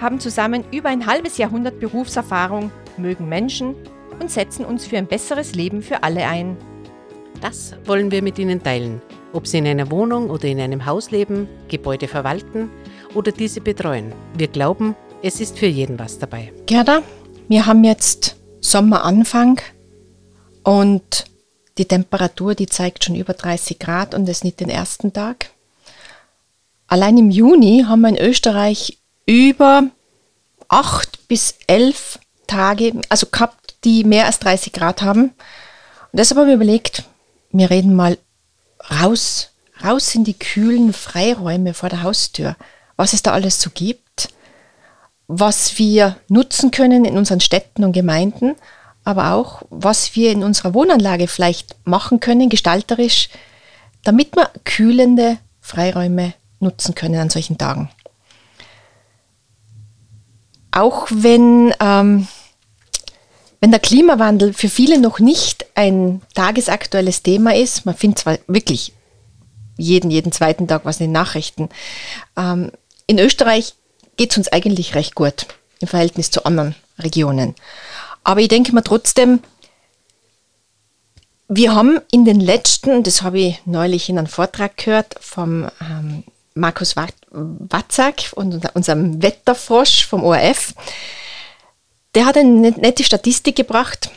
haben zusammen über ein halbes Jahrhundert Berufserfahrung, mögen Menschen und setzen uns für ein besseres Leben für alle ein. Das wollen wir mit Ihnen teilen, ob Sie in einer Wohnung oder in einem Haus leben, Gebäude verwalten oder diese betreuen. Wir glauben, es ist für jeden was dabei. Gerda, wir haben jetzt Sommeranfang und die Temperatur, die zeigt schon über 30 Grad und das nicht den ersten Tag. Allein im Juni haben wir in Österreich über acht bis elf Tage, also gehabt, die mehr als 30 Grad haben. Und deshalb haben wir überlegt, wir reden mal raus, raus in die kühlen Freiräume vor der Haustür, was es da alles so gibt, was wir nutzen können in unseren Städten und Gemeinden, aber auch, was wir in unserer Wohnanlage vielleicht machen können, gestalterisch, damit wir kühlende Freiräume nutzen können an solchen Tagen auch wenn, ähm, wenn der Klimawandel für viele noch nicht ein tagesaktuelles Thema ist, man findet zwar wirklich jeden, jeden zweiten Tag was in den Nachrichten, ähm, in Österreich geht es uns eigentlich recht gut im Verhältnis zu anderen Regionen. Aber ich denke mir trotzdem, wir haben in den letzten, das habe ich neulich in einem Vortrag gehört vom ähm, Markus Watzak und unserem Wetterfrosch vom ORF. Der hat eine nette Statistik gebracht.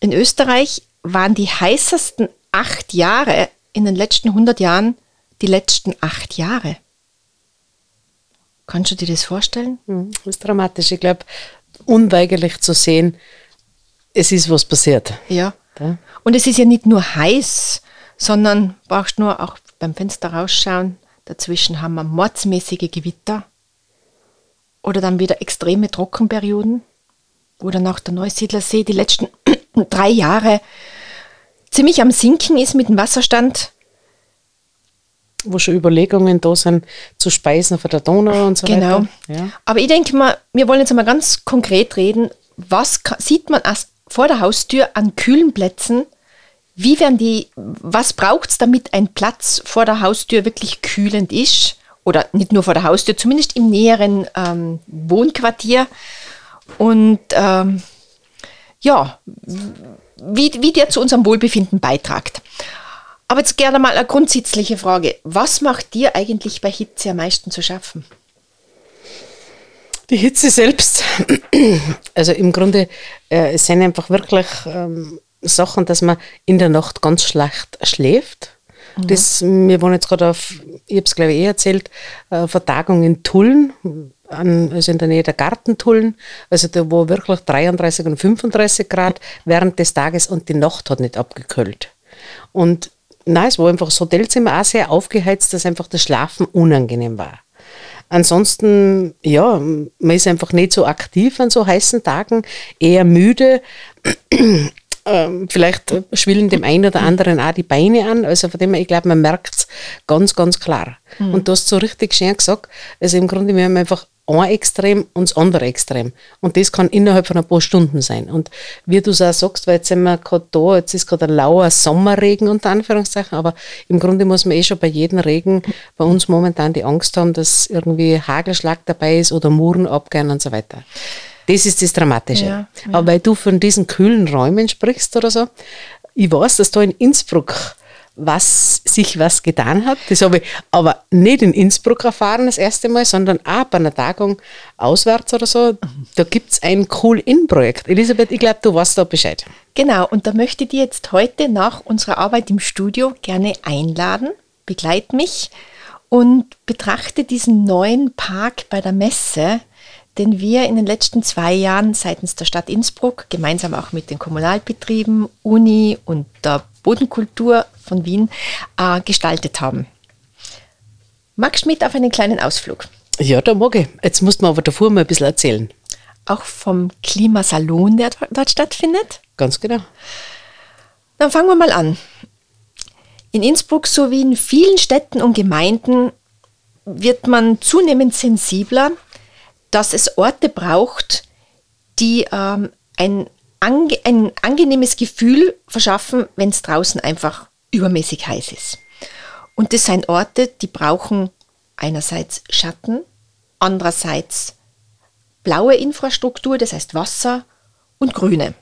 In Österreich waren die heißesten acht Jahre in den letzten 100 Jahren die letzten acht Jahre. Kannst du dir das vorstellen? Hm, das ist dramatisch. Ich glaube, unweigerlich zu sehen, es ist was passiert. Ja. ja. Und es ist ja nicht nur heiß, sondern brauchst nur auch beim Fenster rausschauen, Dazwischen haben wir mordsmäßige Gewitter oder dann wieder extreme Trockenperioden, wo dann auch der Neusiedlersee die letzten drei Jahre ziemlich am Sinken ist mit dem Wasserstand. Wo schon Überlegungen da sind, zu speisen von der Donau und so genau. weiter. Genau. Ja. Aber ich denke mal, wir wollen jetzt mal ganz konkret reden. Was sieht man erst vor der Haustür an kühlen Plätzen, wie werden die, was braucht es, damit ein Platz vor der Haustür wirklich kühlend ist? Oder nicht nur vor der Haustür, zumindest im näheren ähm, Wohnquartier. Und ähm, ja, wie, wie der zu unserem Wohlbefinden beitragt. Aber jetzt gerne mal eine grundsätzliche Frage. Was macht dir eigentlich bei Hitze am meisten zu schaffen? Die Hitze selbst. Also im Grunde äh, es sind einfach wirklich ähm, Sachen, dass man in der Nacht ganz schlecht schläft. Mhm. Das, wir waren jetzt gerade auf, ich habe es glaube ich eh erzählt, äh, Vertagung in Tulln, an, also in der Nähe der Gartentullen. Also da war wirklich 33 und 35 Grad während des Tages und die Nacht hat nicht abgekühlt. Und nein, es war einfach das Hotelzimmer auch sehr aufgeheizt, dass einfach das Schlafen unangenehm war. Ansonsten, ja, man ist einfach nicht so aktiv an so heißen Tagen, eher müde ähm, vielleicht schwillen dem einen oder anderen auch die Beine an. Also von dem her, ich glaube, man merkt es ganz, ganz klar. Mhm. Und du hast so richtig schön gesagt, also im Grunde, wir haben einfach ein Extrem und das andere Extrem. Und das kann innerhalb von ein paar Stunden sein. Und wie du es auch sagst, weil jetzt sind wir gerade da, jetzt ist gerade ein lauer Sommerregen unter Anführungszeichen, aber im Grunde muss man eh schon bei jedem Regen bei uns momentan die Angst haben, dass irgendwie Hagelschlag dabei ist oder Muren abgehen und so weiter. Das ist das Dramatische. Ja, ja. Aber weil du von diesen kühlen Räumen sprichst oder so, ich weiß, dass da in Innsbruck was sich was getan hat. Das habe ich aber nicht in Innsbruck erfahren das erste Mal, sondern auch bei einer Tagung auswärts oder so. Da gibt es ein Cool-In-Projekt. Elisabeth, ich glaube, du weißt da Bescheid. Genau, und da möchte ich dir jetzt heute nach unserer Arbeit im Studio gerne einladen. Begleit mich und betrachte diesen neuen Park bei der Messe den wir in den letzten zwei Jahren seitens der Stadt Innsbruck, gemeinsam auch mit den Kommunalbetrieben, Uni und der Bodenkultur von Wien, äh, gestaltet haben. Magst du mit auf einen kleinen Ausflug? Ja, da mag ich. Jetzt musst du mir aber davor mal ein bisschen erzählen. auch vom Klimasalon, der dort stattfindet. Ganz genau. Dann fangen wir mal an. In Innsbruck sowie in vielen Städten und Gemeinden wird man zunehmend sensibler, dass es Orte braucht, die ähm, ein, ange ein angenehmes Gefühl verschaffen, wenn es draußen einfach übermäßig heiß ist. Und das sind Orte, die brauchen einerseits Schatten, andererseits blaue Infrastruktur, das heißt Wasser und Grüne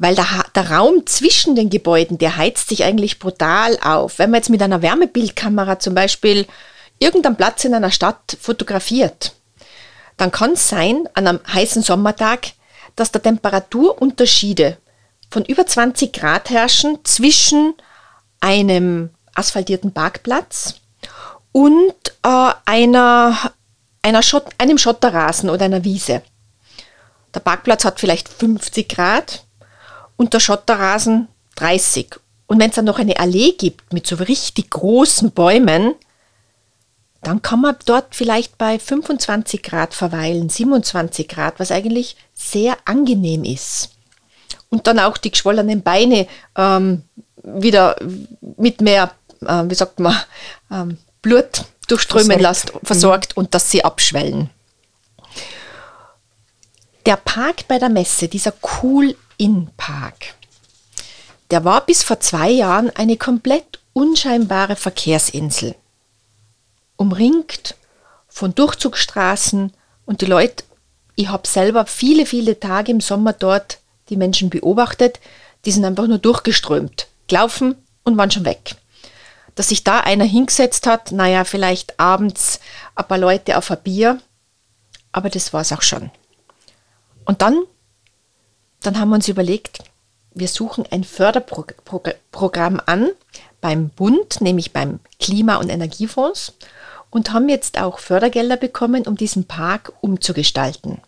weil der, der, Raum zwischen den Gebäuden, der heizt sich eigentlich brutal auf. Wenn man jetzt mit einer Wärmebildkamera zum Beispiel irgendeinen Platz in einer Stadt fotografiert, dann kann es sein, an einem heißen Sommertag, dass da Temperaturunterschiede von über 20 Grad herrschen zwischen einem asphaltierten Parkplatz und äh, einer, einer Schott, einem Schotterrasen oder einer Wiese. Der Parkplatz hat vielleicht 50 Grad und der Schotterrasen 30. Und wenn es dann noch eine Allee gibt mit so richtig großen Bäumen, dann kann man dort vielleicht bei 25 Grad verweilen, 27 Grad, was eigentlich sehr angenehm ist. Und dann auch die geschwollenen Beine ähm, wieder mit mehr, äh, wie sagt man, ähm, Blut durchströmen lässt, versorgt mhm. und dass sie abschwellen. Der Park bei der Messe, dieser Cool Innenpark. Der war bis vor zwei Jahren eine komplett unscheinbare Verkehrsinsel. Umringt von Durchzugsstraßen und die Leute, ich habe selber viele, viele Tage im Sommer dort die Menschen beobachtet, die sind einfach nur durchgeströmt, gelaufen und waren schon weg. Dass sich da einer hingesetzt hat, naja, vielleicht abends ein paar Leute auf ein Bier, aber das war es auch schon. Und dann dann haben wir uns überlegt, wir suchen ein Förderprogramm an beim Bund, nämlich beim Klima- und Energiefonds und haben jetzt auch Fördergelder bekommen, um diesen Park umzugestalten.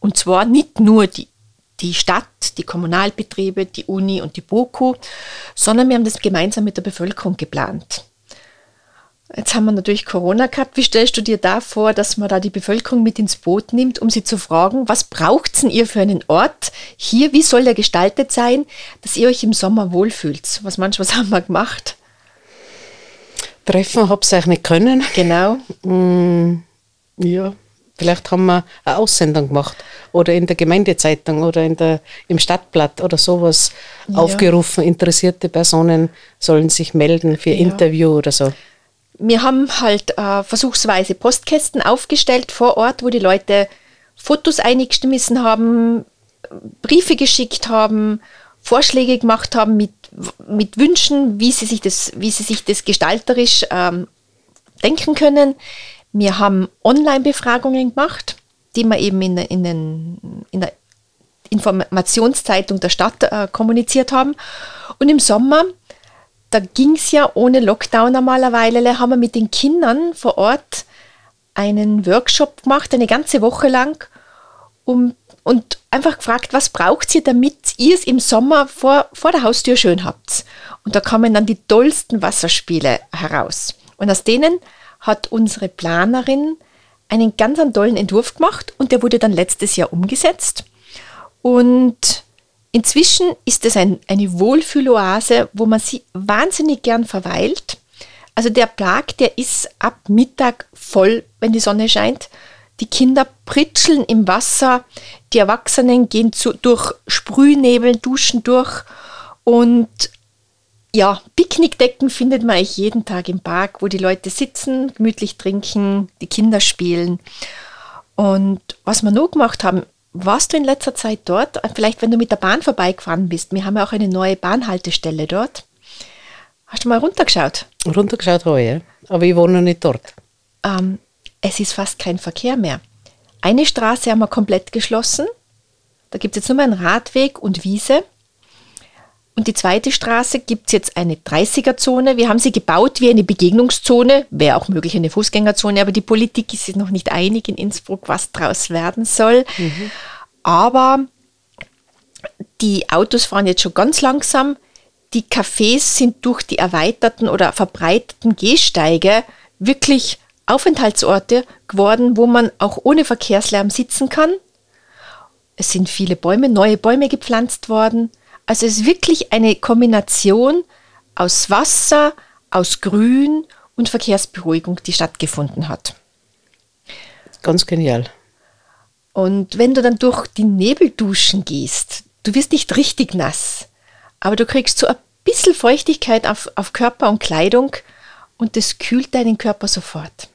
Und zwar nicht nur die, die Stadt, die Kommunalbetriebe, die Uni und die BOKU, sondern wir haben das gemeinsam mit der Bevölkerung geplant. Jetzt haben wir natürlich Corona gehabt. Wie stellst du dir da vor, dass man da die Bevölkerung mit ins Boot nimmt, um sie zu fragen, was braucht denn ihr für einen Ort hier? Wie soll der gestaltet sein, dass ihr euch im Sommer wohlfühlt? Was manchmal haben wir gemacht? Treffen habe ich eigentlich nicht können. Genau. Mm, ja, vielleicht haben wir eine Aussendung gemacht oder in der Gemeindezeitung oder in der, im Stadtblatt oder sowas ja. aufgerufen. Interessierte Personen sollen sich melden für ja. Interview oder so wir haben halt äh, versuchsweise Postkästen aufgestellt vor Ort, wo die Leute Fotos eingeschmissen haben, Briefe geschickt haben, Vorschläge gemacht haben mit, mit Wünschen, wie sie sich das, wie sie sich das gestalterisch ähm, denken können. Wir haben Online-Befragungen gemacht, die wir eben in, in, den, in der Informationszeitung der Stadt äh, kommuniziert haben. Und im Sommer da ging es ja ohne Lockdown normalerweise, haben wir mit den Kindern vor Ort einen Workshop gemacht, eine ganze Woche lang, um, und einfach gefragt, was braucht ihr, damit ihr es im Sommer vor, vor der Haustür schön habt. Und da kamen dann die tollsten Wasserspiele heraus. Und aus denen hat unsere Planerin einen ganz tollen Entwurf gemacht und der wurde dann letztes Jahr umgesetzt. Und Inzwischen ist es ein, eine Wohlfühloase, wo man sie wahnsinnig gern verweilt. Also der Park, der ist ab Mittag voll, wenn die Sonne scheint. Die Kinder pritscheln im Wasser, die Erwachsenen gehen zu, durch Sprühnebel, duschen durch und ja, Picknickdecken findet man eigentlich jeden Tag im Park, wo die Leute sitzen, gemütlich trinken, die Kinder spielen. Und was wir noch gemacht haben, warst du in letzter Zeit dort? Vielleicht, wenn du mit der Bahn vorbeigefahren bist. Wir haben ja auch eine neue Bahnhaltestelle dort. Hast du mal runtergeschaut? Runtergeschaut habe ich, ja. aber ich wohne noch nicht dort. Ähm, es ist fast kein Verkehr mehr. Eine Straße haben wir komplett geschlossen. Da gibt es jetzt nur mehr einen Radweg und Wiese. Und die zweite Straße gibt es jetzt eine 30er-Zone. Wir haben sie gebaut wie eine Begegnungszone, wäre auch möglich eine Fußgängerzone, aber die Politik ist sich noch nicht einig in Innsbruck, was daraus werden soll. Mhm. Aber die Autos fahren jetzt schon ganz langsam. Die Cafés sind durch die erweiterten oder verbreiterten Gehsteige wirklich Aufenthaltsorte geworden, wo man auch ohne Verkehrslärm sitzen kann. Es sind viele Bäume, neue Bäume gepflanzt worden. Also es ist wirklich eine Kombination aus Wasser, aus Grün und Verkehrsberuhigung, die stattgefunden hat. Ganz genial. Und wenn du dann durch die Nebelduschen gehst, du wirst nicht richtig nass, aber du kriegst so ein bisschen Feuchtigkeit auf, auf Körper und Kleidung und das kühlt deinen Körper sofort.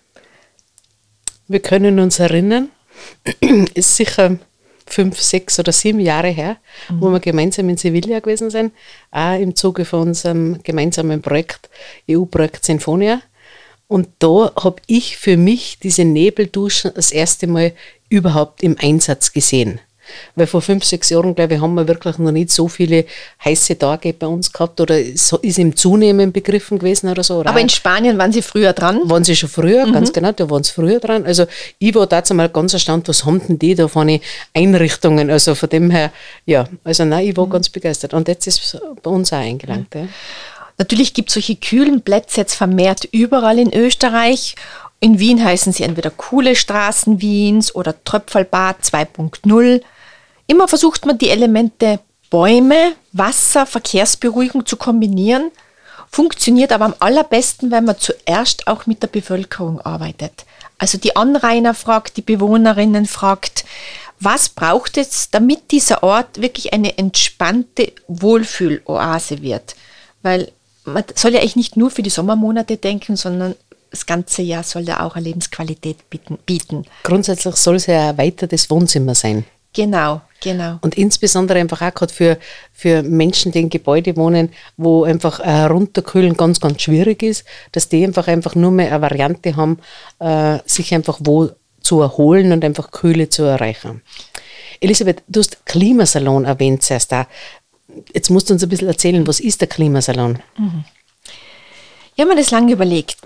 Wir können uns erinnern, ist sicher fünf, sechs oder sieben Jahre her, mhm. wo wir gemeinsam in Sevilla gewesen sind, auch im Zuge von unserem gemeinsamen Projekt, EU-Projekt Sinfonia. Und da habe ich für mich diese Nebelduschen das erste Mal überhaupt im Einsatz gesehen. Weil vor fünf, sechs Jahren, glaube ich, haben wir wirklich noch nicht so viele heiße Tage bei uns gehabt oder ist im Zunehmen begriffen gewesen oder so. Oder Aber in Spanien waren Sie früher dran? Waren Sie schon früher, mhm. ganz genau, da waren Sie früher dran. Also ich war dazu mal ganz erstaunt, was haben denn die da von Einrichtungen? Also von dem her, ja, also nein, ich war mhm. ganz begeistert. Und jetzt ist es bei uns auch eingelangt. Mhm. Ja. Natürlich gibt es solche kühlen Plätze jetzt vermehrt überall in Österreich. In Wien heißen sie entweder coole Straßen Wiens oder Tröpfelbad 2.0. Immer versucht man die Elemente Bäume, Wasser, Verkehrsberuhigung zu kombinieren, funktioniert aber am allerbesten, wenn man zuerst auch mit der Bevölkerung arbeitet. Also die Anrainer fragt, die Bewohnerinnen fragt, was braucht es, damit dieser Ort wirklich eine entspannte Wohlfühloase wird? Weil man soll ja eigentlich nicht nur für die Sommermonate denken, sondern das ganze Jahr soll ja auch eine Lebensqualität bieten. Grundsätzlich soll es ja ein erweitertes Wohnzimmer sein. Genau, genau. Und insbesondere einfach auch gerade für, für Menschen, die in Gebäude wohnen, wo einfach äh, runterkühlen ganz, ganz schwierig ist, dass die einfach einfach nur mehr eine Variante haben, äh, sich einfach wo zu erholen und einfach Kühle zu erreichen. Elisabeth, du hast Klimasalon erwähnt zuerst da. Jetzt musst du uns ein bisschen erzählen, was ist der Klimasalon? Mhm. Ich habe mir das lange überlegt.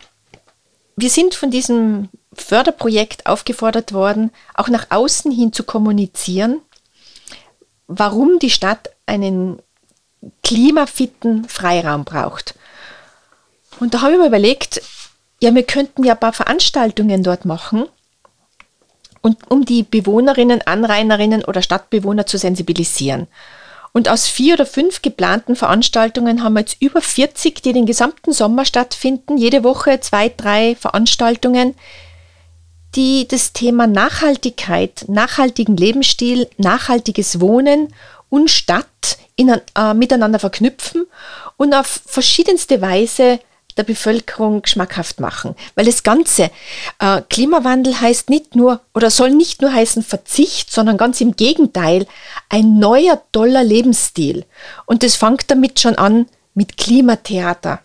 Wir sind von diesem Förderprojekt aufgefordert worden, auch nach außen hin zu kommunizieren, warum die Stadt einen klimafitten Freiraum braucht. Und da habe ich mir überlegt, ja, wir könnten ja ein paar Veranstaltungen dort machen, und um die Bewohnerinnen, Anrainerinnen oder Stadtbewohner zu sensibilisieren. Und aus vier oder fünf geplanten Veranstaltungen haben wir jetzt über 40, die den gesamten Sommer stattfinden. Jede Woche zwei, drei Veranstaltungen, die das Thema Nachhaltigkeit, nachhaltigen Lebensstil, nachhaltiges Wohnen und Stadt in, äh, miteinander verknüpfen und auf verschiedenste Weise der Bevölkerung schmackhaft machen. Weil das Ganze, äh, Klimawandel heißt nicht nur oder soll nicht nur heißen Verzicht, sondern ganz im Gegenteil, ein neuer, toller Lebensstil. Und das fängt damit schon an mit Klimatheater.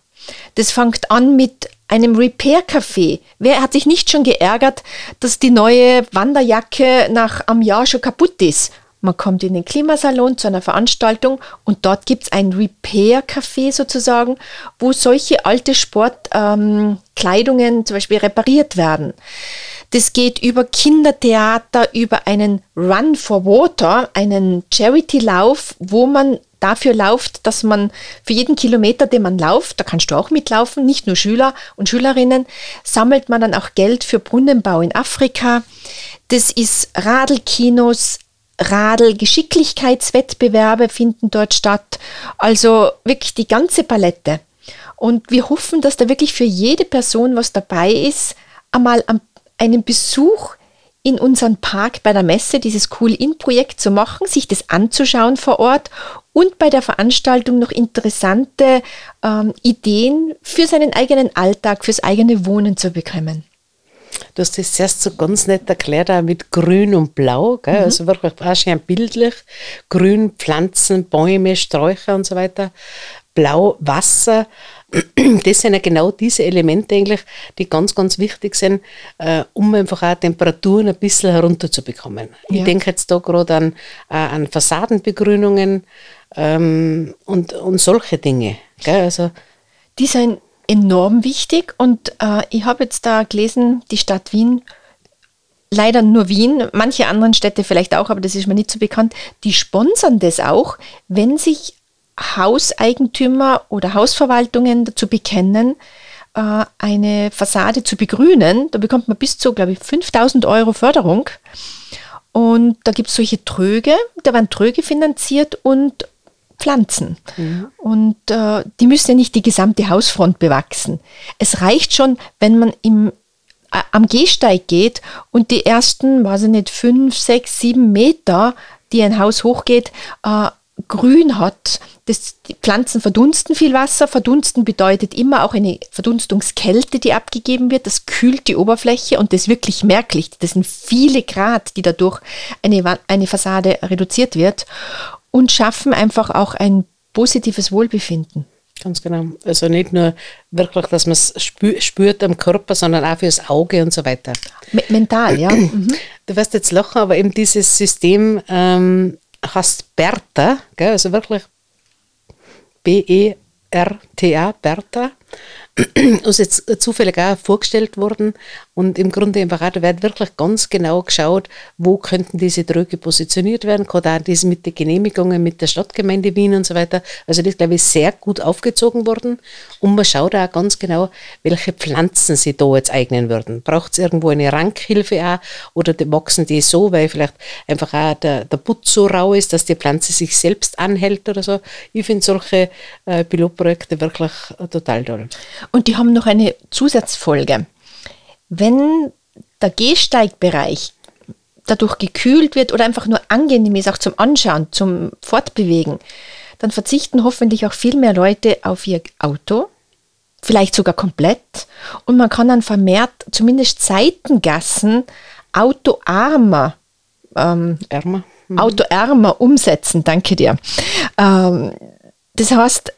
Das fängt an mit einem Repair-Café. Wer hat sich nicht schon geärgert, dass die neue Wanderjacke nach einem Jahr schon kaputt ist? Man kommt in den Klimasalon zu einer Veranstaltung und dort gibt es ein Repair-Café sozusagen, wo solche alte Sportkleidungen ähm, zum Beispiel repariert werden. Das geht über Kindertheater, über einen Run for Water, einen Charity-Lauf, wo man dafür lauft, dass man für jeden Kilometer, den man lauft, da kannst du auch mitlaufen, nicht nur Schüler und Schülerinnen, sammelt man dann auch Geld für Brunnenbau in Afrika. Das ist Radelkinos, Radl-Geschicklichkeitswettbewerbe finden dort statt. Also wirklich die ganze Palette. Und wir hoffen, dass da wirklich für jede Person, was dabei ist, einmal einen Besuch in unseren Park bei der Messe, dieses Cool-In-Projekt zu machen, sich das anzuschauen vor Ort und bei der Veranstaltung noch interessante ähm, Ideen für seinen eigenen Alltag, fürs eigene Wohnen zu bekommen. Du hast das zuerst so ganz nett erklärt, auch mit Grün und Blau, gell? Mhm. also wirklich auch schön bildlich. Grün, Pflanzen, Bäume, Sträucher und so weiter. Blau, Wasser. Das sind ja genau diese Elemente eigentlich, die ganz, ganz wichtig sind, äh, um einfach auch Temperaturen ein bisschen herunterzubekommen. Ja. Ich denke jetzt da gerade an, äh, an Fassadenbegrünungen ähm, und, und solche Dinge. Gell? Also, die sind enorm wichtig und äh, ich habe jetzt da gelesen, die Stadt Wien, leider nur Wien, manche anderen Städte vielleicht auch, aber das ist mir nicht so bekannt, die sponsern das auch, wenn sich Hauseigentümer oder Hausverwaltungen dazu bekennen, äh, eine Fassade zu begrünen. Da bekommt man bis zu, glaube ich, 5000 Euro Förderung. Und da gibt es solche Tröge, da werden Tröge finanziert und Pflanzen. Mhm. Und äh, die müssen ja nicht die gesamte Hausfront bewachsen. Es reicht schon, wenn man im, äh, am Gehsteig geht und die ersten, weiß ich nicht, fünf, sechs, sieben Meter, die ein Haus hochgeht, äh, grün hat. Das, die Pflanzen verdunsten viel Wasser. Verdunsten bedeutet immer auch eine Verdunstungskälte, die abgegeben wird. Das kühlt die Oberfläche und das ist wirklich merklich. Das sind viele Grad, die dadurch eine, eine Fassade reduziert wird und schaffen einfach auch ein positives Wohlbefinden. Ganz genau. Also nicht nur wirklich, dass man es spürt am Körper, sondern auch fürs Auge und so weiter. mental, ja. Mhm. Du wirst jetzt lachen, aber eben dieses System ähm, heißt Bertha, gell? also wirklich B-E-R-T-A, Bertha. Uns jetzt zufällig auch vorgestellt worden und im Grunde im Berater wird wirklich ganz genau geschaut, wo könnten diese Drücke positioniert werden, gerade auch das mit den Genehmigungen mit der Stadtgemeinde Wien und so weiter. Also das glaube ich sehr gut aufgezogen worden und man schaut auch ganz genau, welche Pflanzen sie da jetzt eignen würden. Braucht es irgendwo eine Rankhilfe auch oder die wachsen die so, weil vielleicht einfach auch der, der Putz so rau ist, dass die Pflanze sich selbst anhält oder so. Ich finde solche äh, Pilotprojekte wirklich äh, total toll. Und die haben noch eine Zusatzfolge. Wenn der Gehsteigbereich dadurch gekühlt wird oder einfach nur angenehm ist, auch zum Anschauen, zum Fortbewegen, dann verzichten hoffentlich auch viel mehr Leute auf ihr Auto, vielleicht sogar komplett. Und man kann dann vermehrt zumindest Seitengassen autoarmer, ähm. Mhm. autoärmer umsetzen. Danke dir. Ähm, das heißt,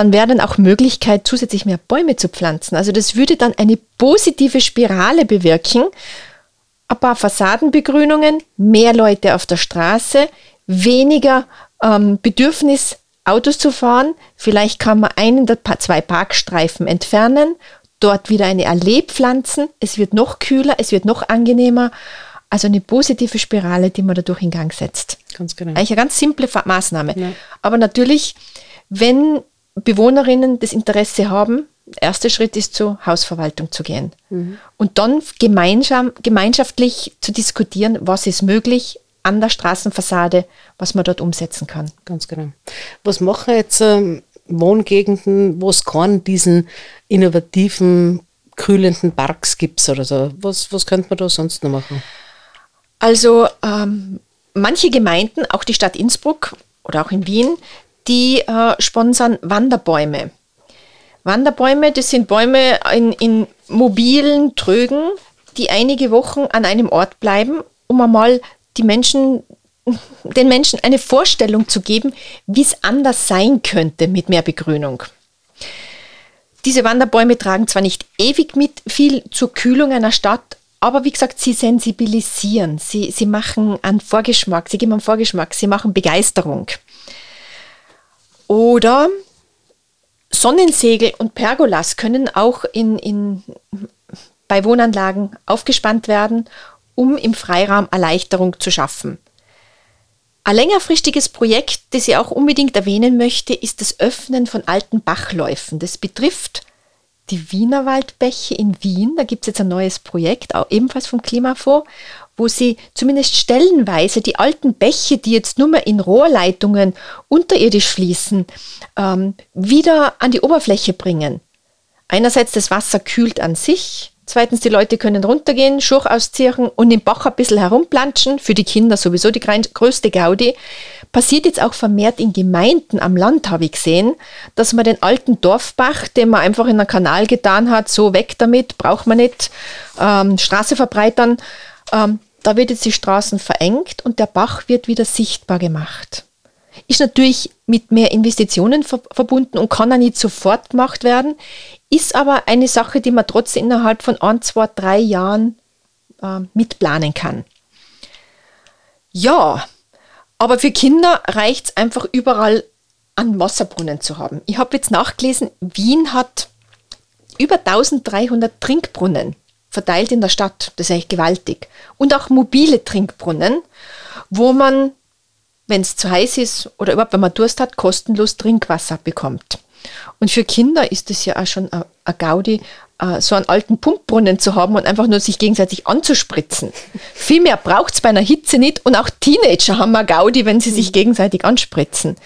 dann wäre dann auch Möglichkeit, zusätzlich mehr Bäume zu pflanzen. Also das würde dann eine positive Spirale bewirken. Ein paar Fassadenbegrünungen, mehr Leute auf der Straße, weniger ähm, Bedürfnis, Autos zu fahren. Vielleicht kann man einen der zwei Parkstreifen entfernen, dort wieder eine Allee pflanzen. Es wird noch kühler, es wird noch angenehmer. Also eine positive Spirale, die man dadurch in Gang setzt. Ganz genau. Eigentlich eine ganz simple Maßnahme. Ja. Aber natürlich, wenn Bewohnerinnen das Interesse haben, der erste Schritt ist zur Hausverwaltung zu gehen. Mhm. Und dann gemeinsam, gemeinschaftlich zu diskutieren, was ist möglich an der Straßenfassade, was man dort umsetzen kann. Ganz genau. Was machen jetzt ähm, Wohngegenden, wo es keinen diesen innovativen, kühlenden Parks gibt oder so? Was, was könnte man da sonst noch machen? Also ähm, manche Gemeinden, auch die Stadt Innsbruck oder auch in Wien, die äh, sponsern Wanderbäume. Wanderbäume, das sind Bäume in, in mobilen Trögen, die einige Wochen an einem Ort bleiben, um einmal die Menschen, den Menschen eine Vorstellung zu geben, wie es anders sein könnte mit mehr Begrünung. Diese Wanderbäume tragen zwar nicht ewig mit viel zur Kühlung einer Stadt, aber wie gesagt, sie sensibilisieren, sie, sie machen einen Vorgeschmack, sie geben einen Vorgeschmack, sie machen Begeisterung. Oder Sonnensegel und Pergolas können auch in, in, bei Wohnanlagen aufgespannt werden, um im Freiraum Erleichterung zu schaffen. Ein längerfristiges Projekt, das ich auch unbedingt erwähnen möchte, ist das Öffnen von alten Bachläufen. Das betrifft die Wienerwaldbäche in Wien. Da gibt es jetzt ein neues Projekt, auch ebenfalls vom Klimafonds wo sie zumindest stellenweise die alten Bäche, die jetzt nur mehr in Rohrleitungen unterirdisch fließen, ähm, wieder an die Oberfläche bringen. Einerseits das Wasser kühlt an sich, zweitens die Leute können runtergehen, Schurch ausziehen und im Bach ein bisschen herumplanschen, für die Kinder sowieso die größte Gaudi. Passiert jetzt auch vermehrt in Gemeinden am Land, habe ich gesehen, dass man den alten Dorfbach, den man einfach in einen Kanal getan hat, so weg damit, braucht man nicht, ähm, Straße verbreitern, ähm, da wird jetzt die Straßen verengt und der Bach wird wieder sichtbar gemacht. Ist natürlich mit mehr Investitionen ver verbunden und kann auch nicht sofort gemacht werden, ist aber eine Sache, die man trotzdem innerhalb von ein, zwei, drei Jahren äh, mitplanen kann. Ja, aber für Kinder reicht es einfach überall an Wasserbrunnen zu haben. Ich habe jetzt nachgelesen, Wien hat über 1300 Trinkbrunnen verteilt in der Stadt. Das ist eigentlich gewaltig. Und auch mobile Trinkbrunnen, wo man, wenn es zu heiß ist oder überhaupt wenn man Durst hat, kostenlos Trinkwasser bekommt. Und für Kinder ist es ja auch schon ein Gaudi, so einen alten Pumpbrunnen zu haben und einfach nur sich gegenseitig anzuspritzen. Viel mehr braucht es bei einer Hitze nicht und auch Teenager haben eine Gaudi, wenn sie sich mhm. gegenseitig anspritzen.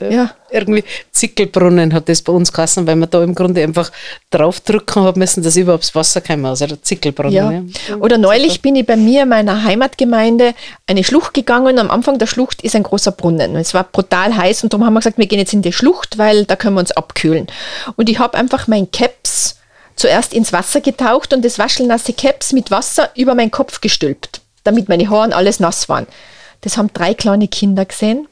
Ja. Irgendwie Zickelbrunnen hat das bei uns geheißen, weil wir da im Grunde einfach draufdrücken haben müssen, dass überhaupt das Wasser kommen. Also der Zickelbrunnen. Ja. ja. Oder neulich bin ich bei mir in meiner Heimatgemeinde eine Schlucht gegangen. Am Anfang der Schlucht ist ein großer Brunnen. Es war brutal heiß und darum haben wir gesagt, wir gehen jetzt in die Schlucht, weil da können wir uns abkühlen. Und ich habe einfach mein Caps zuerst ins Wasser getaucht und das waschelnasse Caps mit Wasser über meinen Kopf gestülpt, damit meine Haare alles nass waren. Das haben drei kleine Kinder gesehen.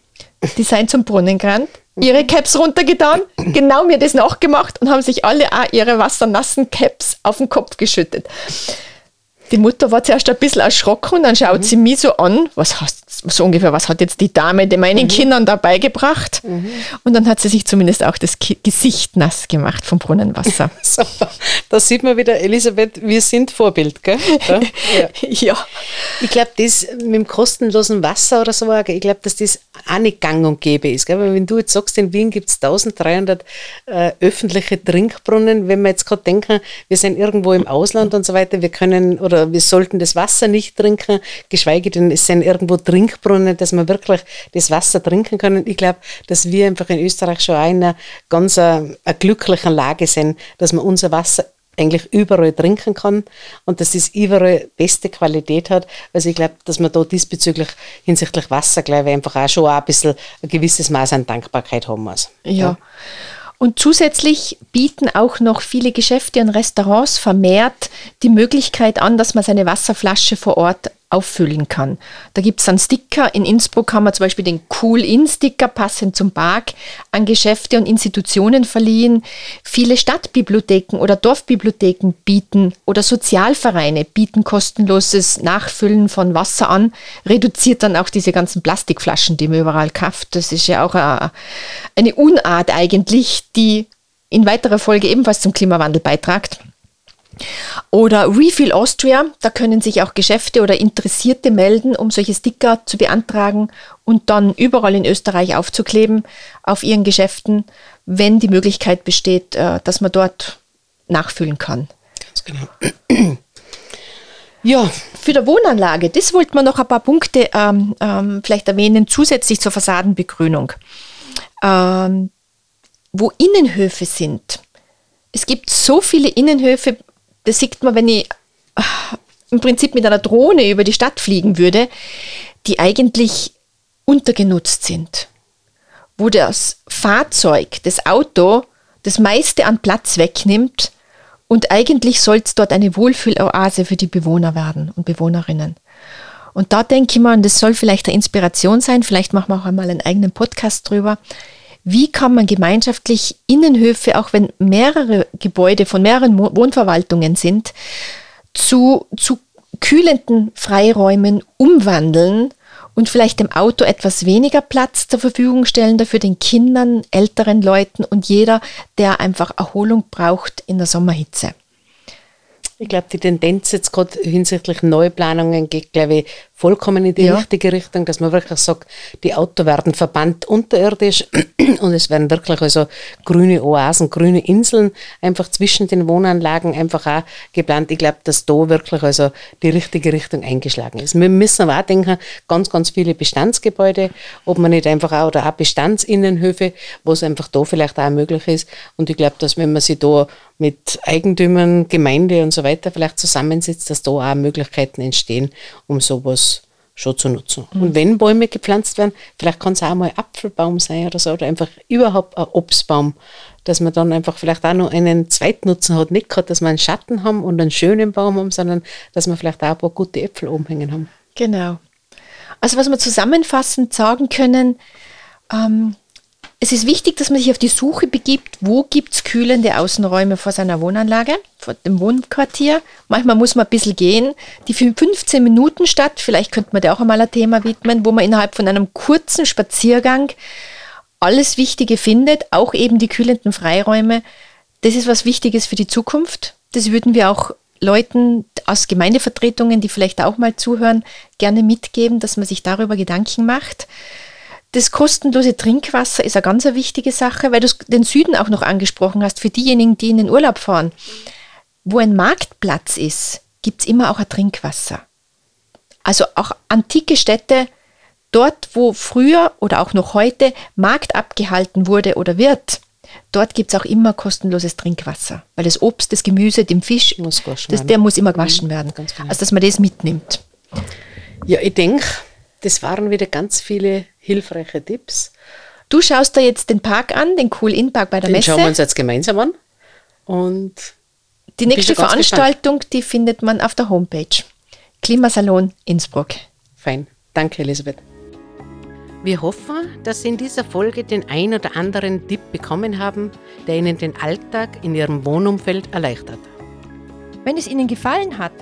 Die sind zum Brunnen gerannt, ihre Caps runtergetan, genau mir das nachgemacht und haben sich alle auch ihre wassernassen Caps auf den Kopf geschüttet. Die Mutter war zuerst ein bisschen erschrocken und dann schaut mhm. sie mich so an, was hast, so ungefähr, was hat jetzt die Dame den meinen mhm. Kindern dabei gebracht? Mhm. Und dann hat sie sich zumindest auch das Ki Gesicht nass gemacht vom Brunnenwasser. Super. Da sieht man wieder, Elisabeth, wir sind Vorbild, gell? Ja. ja. ja. Ich glaube, das mit dem kostenlosen Wasser oder so, ich glaube, dass das auch nicht gang und gäbe ist. Gell? Weil wenn du jetzt sagst, in Wien gibt es 1300 äh, öffentliche Trinkbrunnen, wenn wir jetzt gerade denken, wir sind irgendwo im Ausland und so weiter, wir können oder wir sollten das Wasser nicht trinken, geschweige denn es sind irgendwo Trinkbrunnen, dass wir wirklich das Wasser trinken können. Ich glaube, dass wir einfach in Österreich schon in einer ganz äh, glücklichen Lage sind, dass man unser Wasser eigentlich überall trinken kann und dass es überall beste Qualität hat. Also ich glaube, dass man da diesbezüglich hinsichtlich Wasser, glaube ich, einfach auch schon ein bisschen ein gewisses Maß an Dankbarkeit haben muss. ja. ja. Und zusätzlich bieten auch noch viele Geschäfte und Restaurants vermehrt die Möglichkeit an, dass man seine Wasserflasche vor Ort auffüllen kann. Da gibt es dann Sticker. In Innsbruck haben wir zum Beispiel den Cool-In-Sticker passend zum Park an Geschäfte und Institutionen verliehen. Viele Stadtbibliotheken oder Dorfbibliotheken bieten oder Sozialvereine bieten kostenloses Nachfüllen von Wasser an, reduziert dann auch diese ganzen Plastikflaschen, die man überall kauft. Das ist ja auch eine Unart eigentlich, die in weiterer Folge ebenfalls zum Klimawandel beitragt. Oder Refill Austria, da können sich auch Geschäfte oder Interessierte melden, um solche Sticker zu beantragen und dann überall in Österreich aufzukleben auf ihren Geschäften, wenn die Möglichkeit besteht, äh, dass man dort nachfüllen kann. Ganz genau. Ja. Für die Wohnanlage, das wollte man noch ein paar Punkte ähm, ähm, vielleicht erwähnen, zusätzlich zur Fassadenbegrünung. Ähm, wo Innenhöfe sind. Es gibt so viele Innenhöfe, das sieht man, wenn ich äh, im Prinzip mit einer Drohne über die Stadt fliegen würde, die eigentlich untergenutzt sind. Wo das Fahrzeug, das Auto, das meiste an Platz wegnimmt und eigentlich soll es dort eine Wohlfühloase für die Bewohner werden und Bewohnerinnen. Und da denke ich mal, und das soll vielleicht eine Inspiration sein, vielleicht machen wir auch einmal einen eigenen Podcast drüber, wie kann man gemeinschaftlich Innenhöfe, auch wenn mehrere Gebäude von mehreren Wohnverwaltungen sind, zu, zu kühlenden Freiräumen umwandeln und vielleicht dem Auto etwas weniger Platz zur Verfügung stellen, dafür den Kindern, älteren Leuten und jeder, der einfach Erholung braucht in der Sommerhitze. Ich glaube, die Tendenz jetzt gerade hinsichtlich Neuplanungen geht, glaube ich, vollkommen in die ja. richtige Richtung, dass man wirklich sagt, die Autos werden verbannt unterirdisch und es werden wirklich also grüne Oasen, grüne Inseln einfach zwischen den Wohnanlagen einfach auch geplant. Ich glaube, dass da wirklich also die richtige Richtung eingeschlagen ist. Wir müssen aber auch denken, ganz, ganz viele Bestandsgebäude, ob man nicht einfach auch, oder auch Bestandsinnenhöfe, wo es einfach da vielleicht auch möglich ist. Und ich glaube, dass wenn man sich da mit Eigentümern, Gemeinde und so weiter vielleicht zusammensetzt, dass da auch Möglichkeiten entstehen, um sowas schon zu nutzen. Mhm. Und wenn Bäume gepflanzt werden, vielleicht kann es auch mal ein Apfelbaum sein oder so, oder einfach überhaupt ein Obstbaum, dass man dann einfach vielleicht auch noch einen Zweitnutzen hat. Nicht gerade, dass wir einen Schatten haben und einen schönen Baum haben, sondern dass wir vielleicht auch ein paar gute Äpfel umhängen haben. Genau. Also was wir zusammenfassend sagen können, ähm, es ist wichtig, dass man sich auf die Suche begibt, wo gibt es kühlende Außenräume vor seiner Wohnanlage, vor dem Wohnquartier. Manchmal muss man ein bisschen gehen. Die 15 Minuten Stadt, vielleicht könnte man da auch einmal ein Thema widmen, wo man innerhalb von einem kurzen Spaziergang alles Wichtige findet, auch eben die kühlenden Freiräume. Das ist was Wichtiges für die Zukunft. Das würden wir auch Leuten aus Gemeindevertretungen, die vielleicht auch mal zuhören, gerne mitgeben, dass man sich darüber Gedanken macht. Das kostenlose Trinkwasser ist eine ganz wichtige Sache, weil du den Süden auch noch angesprochen hast, für diejenigen, die in den Urlaub fahren. Wo ein Marktplatz ist, gibt es immer auch ein Trinkwasser. Also auch antike Städte, dort wo früher oder auch noch heute Markt abgehalten wurde oder wird, dort gibt es auch immer kostenloses Trinkwasser. Weil das Obst, das Gemüse, dem Fisch, Muss das, der muss immer gewaschen werden. ganz genau. Also dass man das mitnimmt. Ja, ich denke, das waren wieder ganz viele hilfreiche Tipps. Du schaust dir jetzt den Park an, den Cool In Park bei der Den Messe. schauen wir uns jetzt gemeinsam an. Und Die nächste Veranstaltung, die findet man auf der Homepage. Klimasalon Innsbruck. fein. Danke, Elisabeth. Wir hoffen, dass Sie in dieser Folge den ein oder anderen Tipp bekommen haben, der Ihnen den Alltag in Ihrem Wohnumfeld erleichtert. Wenn es Ihnen gefallen hat,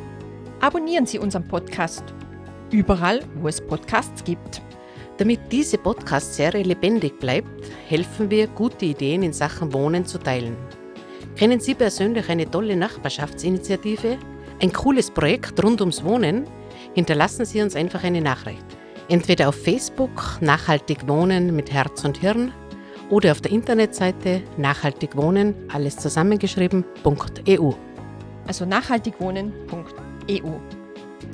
abonnieren Sie unseren Podcast. Überall, wo es Podcasts gibt. Damit diese Podcast-Serie lebendig bleibt, helfen wir, gute Ideen in Sachen Wohnen zu teilen. Kennen Sie persönlich eine tolle Nachbarschaftsinitiative? Ein cooles Projekt rund ums Wohnen? Hinterlassen Sie uns einfach eine Nachricht. Entweder auf Facebook Nachhaltig Wohnen mit Herz und Hirn oder auf der Internetseite Nachhaltig Wohnen, alles zusammengeschrieben.eu. Also nachhaltigwohnen.eu.